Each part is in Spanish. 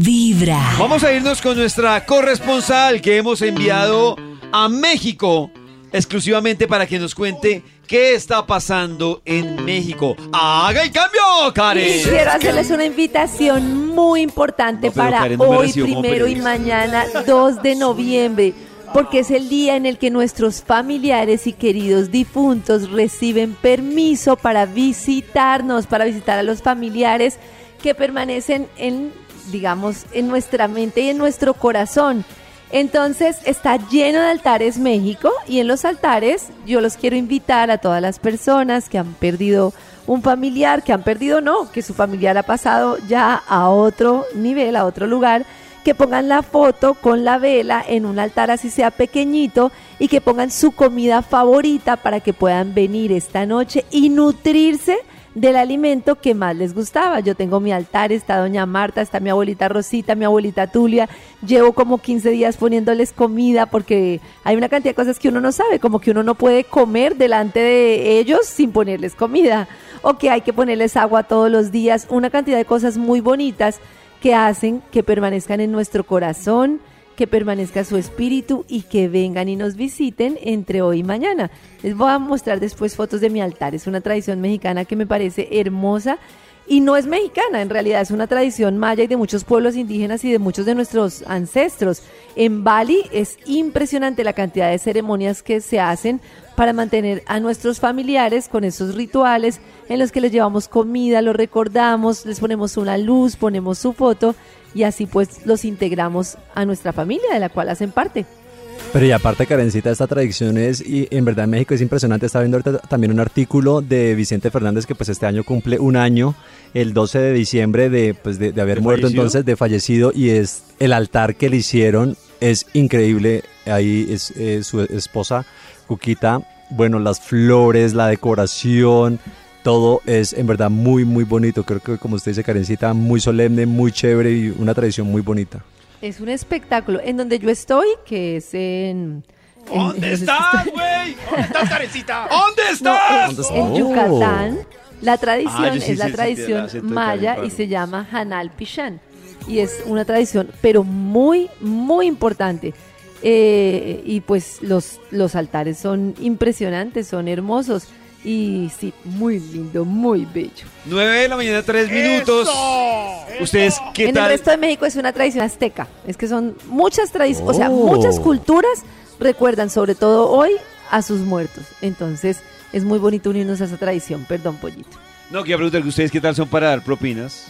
Vibra. Vamos a irnos con nuestra corresponsal que hemos enviado a México exclusivamente para que nos cuente qué está pasando en México. ¡Haga el cambio, Karen! Quiero hacerles una invitación muy importante No, para Karen no me hoy, primero y mañana, 2 de noviembre, porque es el día en el que nuestros familiares y queridos difuntos reciben permiso para visitarnos, para visitar a los familiares que permanecen en, digamos, en nuestra mente y en nuestro corazón. Entonces está lleno de altares México y en los altares yo los quiero invitar a todas las personas que han perdido un familiar, que han perdido no, que su familiar ha pasado ya a otro nivel, a otro lugar, que pongan la foto con la vela en un altar así sea pequeñito y que pongan su comida favorita para que puedan venir esta noche y nutrirse del alimento que más les gustaba. Yo tengo mi altar, está doña Marta, está mi abuelita Rosita, mi abuelita Tulia. Llevo como 15 días poniéndoles comida porque hay una cantidad de cosas que uno no sabe, como que uno no puede comer delante de ellos sin ponerles comida o que hay que ponerles agua todos los días, una cantidad de cosas muy bonitas que hacen que permanezcan en nuestro corazón, que permanezca su espíritu y que vengan y nos visiten entre hoy y mañana. Les voy a mostrar después fotos de mi altar. Es una tradición mexicana que me parece hermosa y no es mexicana, en realidad es una tradición maya y de muchos pueblos indígenas y de muchos de nuestros ancestros. En Bali es impresionante la cantidad de ceremonias que se hacen para mantener a nuestros familiares con esos rituales en los que les llevamos comida, los recordamos, les ponemos una luz, ponemos su foto y así pues los integramos a nuestra familia de la cual hacen parte. Pero y aparte, Karencita, esta tradición es, y en verdad en México es impresionante. Estaba viendo ahorita también un artículo de Vicente Fernández que pues este año cumple un año, el 12 de diciembre de, pues, de, de haber ¿De muerto fallecido? entonces, de fallecido, y es el altar que le hicieron, es increíble. Ahí es eh, su esposa, Cuquita, bueno, las flores, la decoración, todo es en verdad muy, muy bonito. Creo que como usted dice, Karencita, muy solemne, muy chévere y una tradición muy bonita. Es un espectáculo en donde yo estoy, que es en... ¿Dónde en- estás, güey? ¿Dónde estás, Karencita? ¿Dónde No, estás? en, ¿Dónde en está? Yucatán, la tradición Ah, sí es la tradición maya y se llama Hanal Pishan. Y es una tradición, pero muy, muy importante. Eh, y pues los, los altares son impresionantes, son hermosos. Y sí, muy lindo, muy bello. 9 de la mañana, 3 minutos. ¿Ustedes qué en el tal? resto de México es una tradición azteca. Es que son muchas tradiciones, o sea, Oh. muchas culturas recuerdan, sobre todo hoy, a sus muertos. Entonces, es muy bonito unirnos a esa tradición. Perdón, pollito. No, quería preguntar que ustedes qué tal son para dar propinas.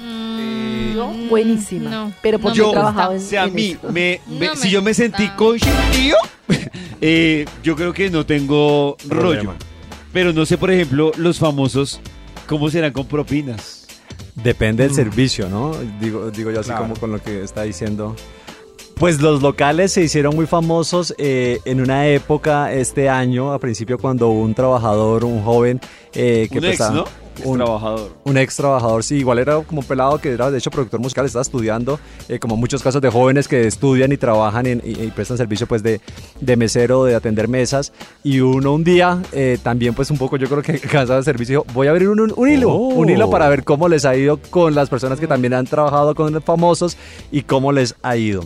Mm, Yo, buenísima. no, pero no porque yo, he trabajado en, o sea, a mí, esto. me, me- No si me yo me sentí consentido, eh, yo creo que no tengo rollo. Problema. Pero no sé, por ejemplo, los famosos, ¿cómo serán con propinas? Depende del servicio, ¿no? Digo, digo yo así Claro. como con lo que está diciendo. Pues los locales se hicieron muy famosos eh, en una época, este año, a principio, cuando un trabajador, un joven, eh, que Un ex, prestaba- un- trabajador. un ex trabajador, sí, igual era como un pelado que era de hecho productor musical, estaba estudiando, eh, como muchos casos de jóvenes que estudian y trabajan en- y, y prestan servicio pues de, de mesero, de atender mesas, y uno un día eh, también pues un poco yo creo que cansado de servicio, dijo, voy a abrir un, un- un hilo, Oh. un hilo para ver cómo les ha ido con las personas que también han trabajado con famosos y cómo les ha ido.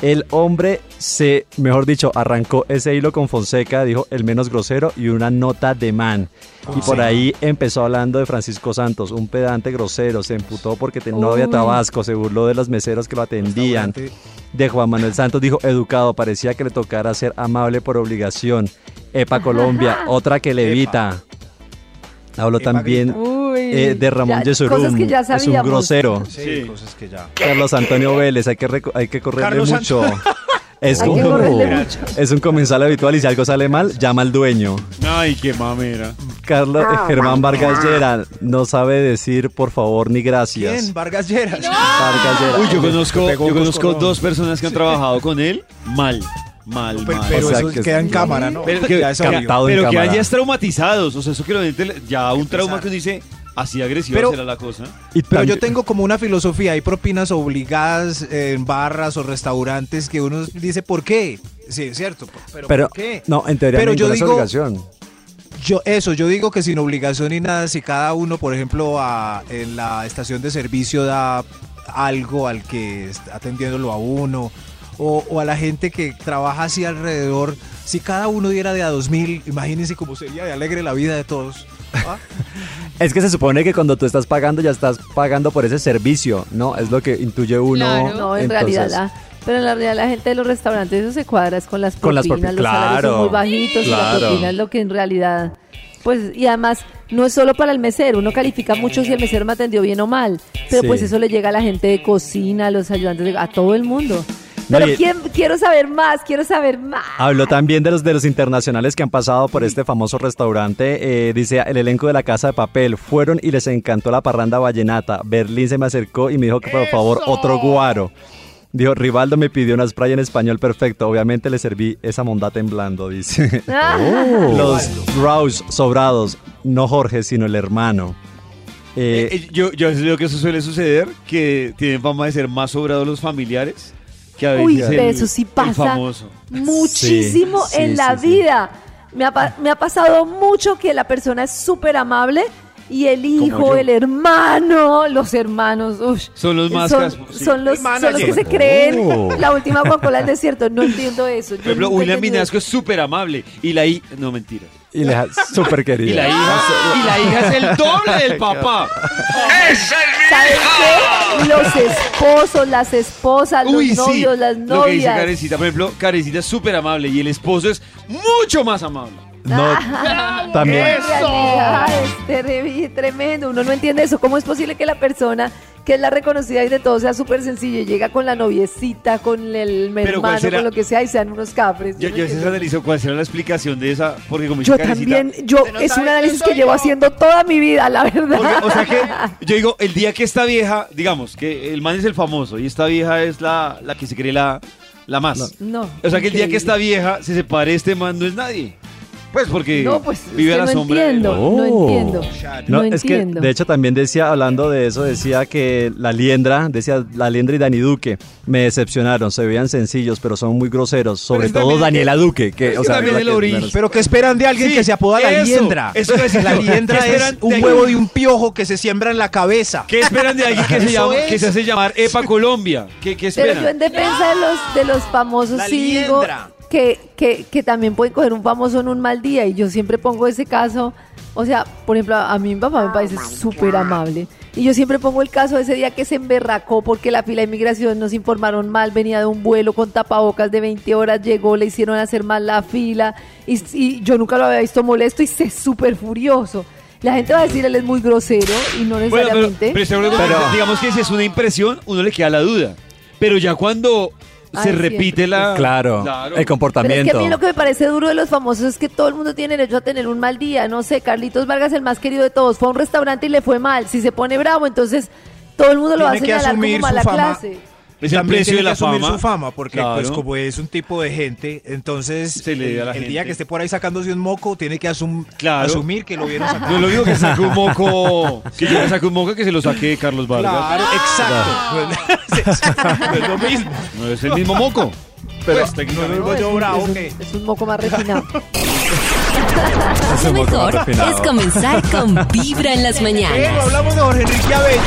El hombre se, mejor dicho, arrancó ese hilo con Fonseca, dijo el menos grosero y una nota de man. Y por ahí empezó hablando de Francisco Santos, un pedante grosero, se emputó porque te- no había tabasco, se burló de los meseros que lo atendían. De Juan Manuel Santos dijo educado, parecía que le tocara ser amable por obligación. Epa Colombia, otra que levita. Habló también eh, de Ramón Yesurum, Cosas que ya es un sabíamos. grosero. Sí, Sí. cosas que ya. Carlos Antonio Vélez, hay que, hay que correrle Carlos mucho. Es un, es un comensal habitual y si algo sale mal, llama al dueño. Ay, qué mamera. Carlos Ah, Germán Vargas Llera no sabe decir por favor ni gracias. ¿Quién? Vargas Lleras. Vargas Llera. Uy, yo conozco, yo conozco dos personas que han trabajado con él mal. Mal, Pero, mal. pero O sea eso que- queda en cámara, ¿no? Pero que, ya captado en pero que cámara. hayas traumatizados. O sea, eso que lo ya un trauma que uno dice, así agresiva Pero- será la cosa. Y Pero yo tengo como una filosofía, hay propinas obligadas en barras o restaurantes que uno dice, ¿por qué? Sí, es cierto, pero, Pero, ¿por qué? no, en teoría Pero yo digo- obligación. Yo, eso, yo digo que sin obligación ni nada, si cada uno, por ejemplo, a- en la estación de servicio da algo al que está atendiéndolo a uno o, o a la gente que trabaja así alrededor. Si cada uno diera de a dos mil, imagínense cómo sería de alegre la vida de todos. ¿Ah? Es que se supone que cuando tú estás pagando ya estás pagando por ese servicio, ¿no? Es lo que intuye uno. Claro. No, en Entonces, realidad la, pero en la realidad la gente de los restaurantes eso se cuadra es con las Con las propinas, propi- los salarios claro, son muy bajitos y la propina es lo que en realidad pues y además no es solo para el mesero, uno califica mucho si el mesero me atendió bien o mal, pero Sí. pues eso le llega a la gente de cocina, a los ayudantes, de- a todo el mundo. No, Pero y- ¿quién- quiero saber más, quiero saber más. Habló también de los de los internacionales que han pasado por este famoso restaurante. Eh, dice el elenco de la Casa de Papel fueron y les encantó la parranda vallenata. Berlín se me acercó y me dijo que por favor otro guaro. Dijo, Rivaldo me pidió una spray en español perfecto. Obviamente le serví esa mondata en blando, dice. Ah. Los Rouse sobrados, no Jorge, sino el hermano. Eh, Eh, eh, yo, yo creo que eso suele suceder, que tienen fama de ser más sobrados los familiares que a veces Uy, el, pero eso sí pasa muchísimo Sí, sí, en la sí, vida. Me ha, me ha pasado mucho que la persona es súper amable y el hijo, el hermano, los hermanos, ush, Son los más son, sí. son los, El son los que se creen Oh. la última Coca-Cola del desierto. No entiendo eso. Por ejemplo, William Minasco es súper amable y la hija, no mentira. y le súper Y querido. la hija, y la hija es el doble del papá. ¿Saben qué? Los esposos, las esposas, los Uy, sí. novios, las Lo que dice novias. Karencita, por ejemplo, Karencita es súper amable y el esposo es mucho más amable. No, también. En realidad es tremendo. Uno no entiende eso. ¿Cómo es posible que la persona que es la reconocida y de todo sea súper sencillo y llega con la noviecita, con el Pero ¿cuál hermano, será? con lo que sea y sean unos cafres? Yo, no yo entiendo. analizo cuál será la explicación de esa, porque como Yo también, yo, no es un análisis que llevo yo. haciendo toda mi vida, la verdad. Porque, o sea que yo digo, el día que esta vieja, digamos, que el man es el famoso y esta vieja es la, la que se cree la, la más. No. O sea que el día que esta vieja se separe este man no es nadie. Pues porque No, pues vive es a que la no sombra. no Oh. entiendo. No, No es que de hecho también decía, hablando de eso, decía que la liendra, decía la liendra y Dani Duque me decepcionaron, se veían sencillos, pero son muy groseros, sobre es todo también Daniela Duque, que, es o que sea, también la el que origen. menos- Pero ¿qué esperan de alguien Sí, que se apoda la liendra? eso decir la liendra ¿Qué es un de- huevo de un piojo que se siembra en la cabeza. ¿Qué esperan de alguien que se, Eso llama, es. que se hace llamar EPA Colombia? ¿Qué, qué Pero esperan? yo en defensa de los, de los famosos La sí digo. Que, que, que también pueden coger un famoso en un mal día y yo siempre pongo ese caso, o sea, por ejemplo, a mí mi papá me parece súper amable y yo siempre pongo el caso de ese día que se emberracó porque la fila de inmigración nos informaron mal, venía de un vuelo con tapabocas de 20 horas, llegó, le hicieron hacer mal la fila y, y yo nunca lo había visto molesto y se súper furioso. La gente va a decir él es muy grosero y no Bueno, pero, necesariamente. pero acuerdo Pero- digamos que si es una impresión, uno le queda la duda. Pero ya cuando se repite la... Claro, el Pero es comportamiento. que a mí lo que me parece duro de los famosos es que todo el mundo tiene derecho a tener un mal día. No sé, Carlitos Vargas, el más querido de todos, fue a un restaurante y le fue mal. Si se pone bravo, entonces todo el mundo lo va a señalar como asumir su mala fama. clase. Es el También precio tiene de la que asumir fama. su fama, porque Claro. pues como es un tipo de gente, entonces Se le da a la el, el gente. día que esté por ahí sacándose un moco, tiene que asum- Claro. asumir que lo vieron sacar. No es lo mismo que saque un moco, que yo le saque un moco que se lo saque Carlos Vargas. Claro, exacto. No es lo mismo. No es el mismo moco. Pero Pues, no lo digo es, yo un, bravo, es un- que es un moco más refinado. Lo mejor es comenzar con Vibra en las mañanas. hablamos de Jorge Enrique Abello.